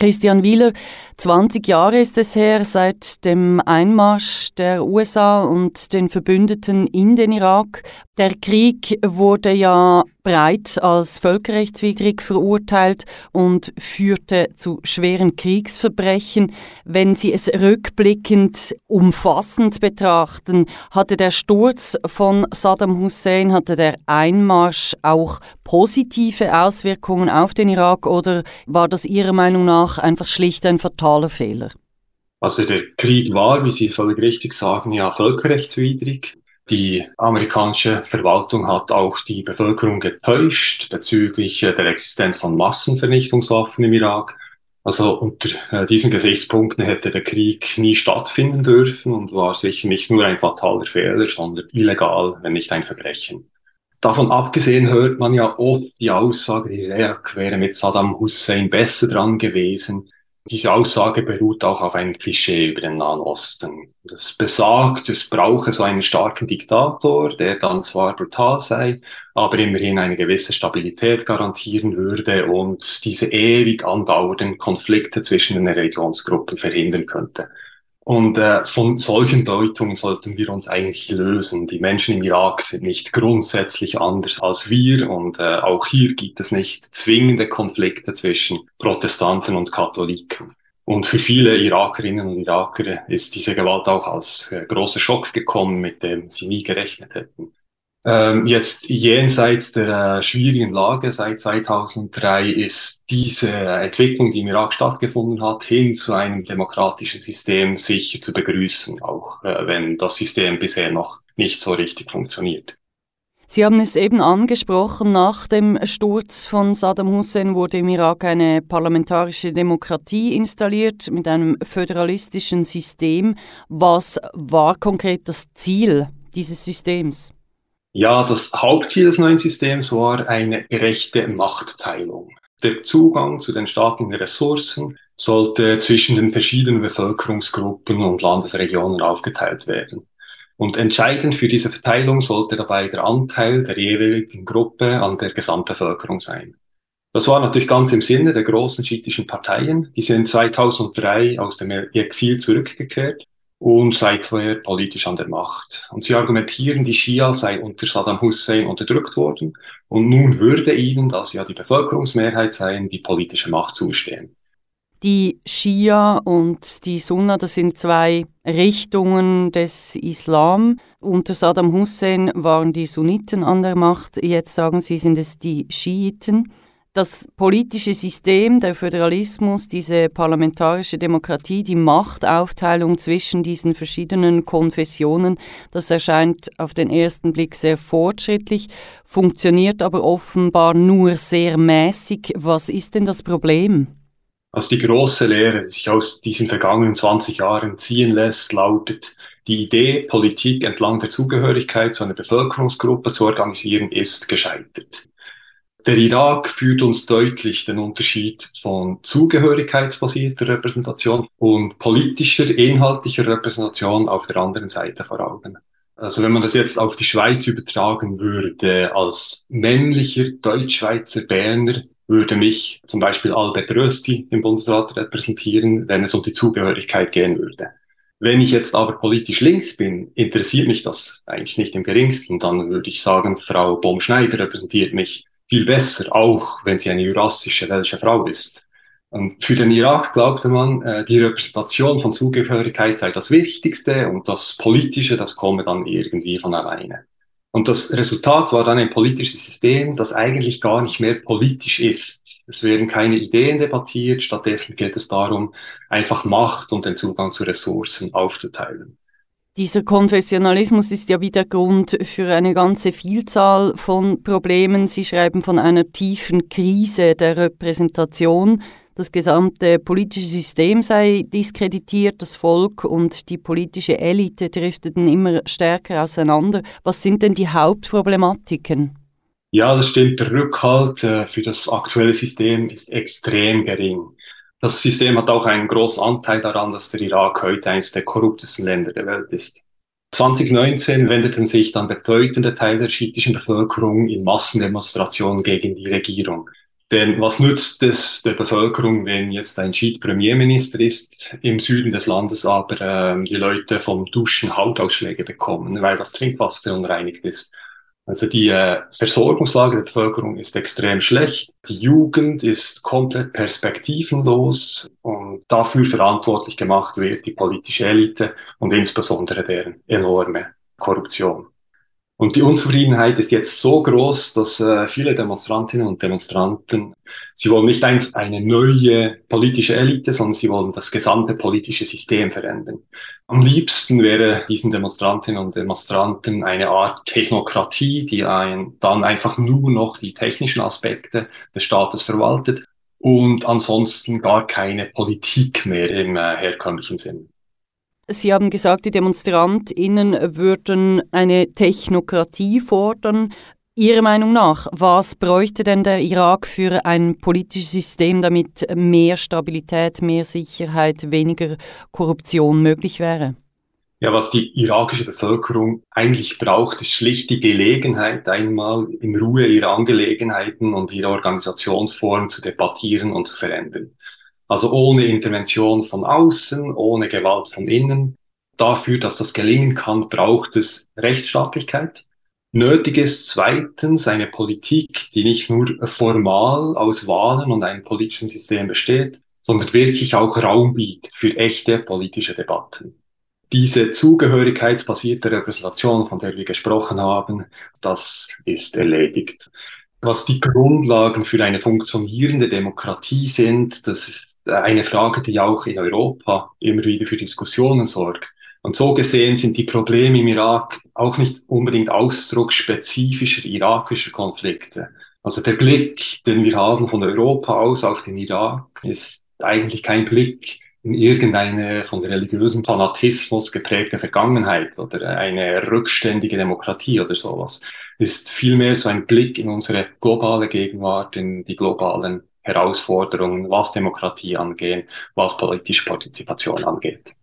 Christian Wieler, 20 Jahre ist es her seit dem Einmarsch der USA und den Verbündeten in den Irak. Der Krieg wurde ja breit als völkerrechtswidrig verurteilt und führte zu schweren Kriegsverbrechen. Wenn Sie es rückblickend umfassend betrachten, hatte der Sturz von Saddam Hussein, hatte der Einmarsch auch positive Auswirkungen auf den Irak oder war das Ihrer Meinung nach einfach schlicht ein fataler Fehler? Also der Krieg war, wie Sie völlig richtig sagen, ja völkerrechtswidrig. Die amerikanische Verwaltung hat auch die Bevölkerung getäuscht bezüglich äh, der Existenz von Massenvernichtungswaffen im Irak. Also unter äh, diesen Gesichtspunkten hätte der Krieg nie stattfinden dürfen und war sicher nicht nur ein fataler Fehler, sondern illegal, wenn nicht ein Verbrechen. Davon abgesehen hört man ja oft die Aussage, die Irak wäre mit Saddam Hussein besser dran gewesen. Diese Aussage beruht auch auf einem Klischee über den Nahen Osten. Das besagt, es brauche so einen starken Diktator, der dann zwar brutal sei, aber immerhin eine gewisse Stabilität garantieren würde und diese ewig andauernden Konflikte zwischen den Religionsgruppen verhindern könnte. Und äh, von solchen Deutungen sollten wir uns eigentlich lösen. Die Menschen im Irak sind nicht grundsätzlich anders als wir und äh, auch hier gibt es nicht zwingende Konflikte zwischen Protestanten und Katholiken. Und für viele Irakerinnen und Iraker ist diese Gewalt auch als äh, großer Schock gekommen, mit dem sie nie gerechnet hätten. Ähm, jetzt jenseits der äh, schwierigen Lage seit 2003 ist diese Entwicklung, die im Irak stattgefunden hat, hin zu einem demokratischen System sicher zu begrüßen, auch äh, wenn das System bisher noch nicht so richtig funktioniert. Sie haben es eben angesprochen, nach dem Sturz von Saddam Hussein wurde im Irak eine parlamentarische Demokratie installiert mit einem föderalistischen System. Was war konkret das Ziel dieses Systems? Ja, das Hauptziel des neuen Systems war eine gerechte Machtteilung. Der Zugang zu den staatlichen Ressourcen sollte zwischen den verschiedenen Bevölkerungsgruppen und Landesregionen aufgeteilt werden. Und entscheidend für diese Verteilung sollte dabei der Anteil der jeweiligen Gruppe an der Gesamtbevölkerung sein. Das war natürlich ganz im Sinne der großen schiitischen Parteien. Die sind 2003 aus dem Exil zurückgekehrt und seither politisch an der Macht. Und sie argumentieren, die Schia sei unter Saddam Hussein unterdrückt worden und nun würde ihnen, da sie ja die Bevölkerungsmehrheit seien, die politische Macht zustehen. Die Schia und die Sunna, das sind zwei Richtungen des Islam. Unter Saddam Hussein waren die Sunniten an der Macht, jetzt sagen sie, sind es die Schiiten das politische System, der Föderalismus, diese parlamentarische Demokratie, die Machtaufteilung zwischen diesen verschiedenen Konfessionen, das erscheint auf den ersten Blick sehr fortschrittlich, funktioniert aber offenbar nur sehr mäßig. Was ist denn das Problem? Also die große Lehre, die sich aus diesen vergangenen 20 Jahren ziehen lässt, lautet, die Idee, Politik entlang der Zugehörigkeit zu einer Bevölkerungsgruppe zu organisieren, ist gescheitert. Der Irak führt uns deutlich den Unterschied von zugehörigkeitsbasierter Repräsentation und politischer, inhaltlicher Repräsentation auf der anderen Seite vor Augen. Also wenn man das jetzt auf die Schweiz übertragen würde, als männlicher Deutschschweizer Berner würde mich zum Beispiel Albert Rösti im Bundesrat repräsentieren, wenn es um die Zugehörigkeit gehen würde. Wenn ich jetzt aber politisch links bin, interessiert mich das eigentlich nicht im geringsten. Dann würde ich sagen, Frau Baumschneider repräsentiert mich viel besser, auch wenn sie eine jurassische welsche Frau ist. Und für den Irak glaubte man, äh, die Repräsentation von Zugehörigkeit sei das Wichtigste und das Politische, das komme dann irgendwie von alleine. Und das Resultat war dann ein politisches System, das eigentlich gar nicht mehr politisch ist. Es werden keine Ideen debattiert, stattdessen geht es darum, einfach Macht und den Zugang zu Ressourcen aufzuteilen. Dieser Konfessionalismus ist ja wieder Grund für eine ganze Vielzahl von Problemen. Sie schreiben von einer tiefen Krise der Repräsentation. Das gesamte politische System sei diskreditiert, das Volk und die politische Elite drifteten immer stärker auseinander. Was sind denn die Hauptproblematiken? Ja, das stimmt. Der Rückhalt äh, für das aktuelle System ist extrem gering. Das System hat auch einen großen Anteil daran, dass der Irak heute eines der korruptesten Länder der Welt ist. 2019 wendeten sich dann bedeutende Teile der schiitischen Bevölkerung in Massendemonstrationen gegen die Regierung. Denn was nützt es der Bevölkerung, wenn jetzt ein Schied Premierminister ist im Süden des Landes, aber ähm, die Leute vom Duschen Hautausschläge bekommen, weil das Trinkwasser verunreinigt ist? Also die äh, Versorgungslage der Bevölkerung ist extrem schlecht. Die Jugend ist komplett perspektivenlos und dafür verantwortlich gemacht wird die politische Elite und insbesondere deren enorme Korruption. Und die Unzufriedenheit ist jetzt so groß, dass äh, viele Demonstrantinnen und Demonstranten, sie wollen nicht einfach eine neue politische Elite, sondern sie wollen das gesamte politische System verändern. Am liebsten wäre diesen Demonstrantinnen und Demonstranten eine Art Technokratie, die ein, dann einfach nur noch die technischen Aspekte des Staates verwaltet und ansonsten gar keine Politik mehr im äh, herkömmlichen Sinn. Sie haben gesagt, die DemonstrantInnen würden eine Technokratie fordern. Ihrer Meinung nach, was bräuchte denn der Irak für ein politisches System, damit mehr Stabilität, mehr Sicherheit, weniger Korruption möglich wäre? Ja, was die irakische Bevölkerung eigentlich braucht, ist schlicht die Gelegenheit, einmal in Ruhe ihre Angelegenheiten und ihre Organisationsform zu debattieren und zu verändern. Also ohne Intervention von außen, ohne Gewalt von innen. Dafür, dass das gelingen kann, braucht es Rechtsstaatlichkeit. Nötig ist zweitens eine Politik, die nicht nur formal aus Wahlen und einem politischen System besteht, sondern wirklich auch Raum bietet für echte politische Debatten. Diese zugehörigkeitsbasierte Repräsentation, von der wir gesprochen haben, das ist erledigt. Was die Grundlagen für eine funktionierende Demokratie sind, das ist eine Frage, die auch in Europa immer wieder für Diskussionen sorgt. Und so gesehen sind die Probleme im Irak auch nicht unbedingt Ausdruck spezifischer irakischer Konflikte. Also der Blick, den wir haben von Europa aus auf den Irak, ist eigentlich kein Blick in irgendeine von religiösem Fanatismus geprägte Vergangenheit oder eine rückständige Demokratie oder sowas. Ist vielmehr so ein Blick in unsere globale Gegenwart, in die globalen Herausforderungen, was Demokratie angeht, was politische Partizipation angeht.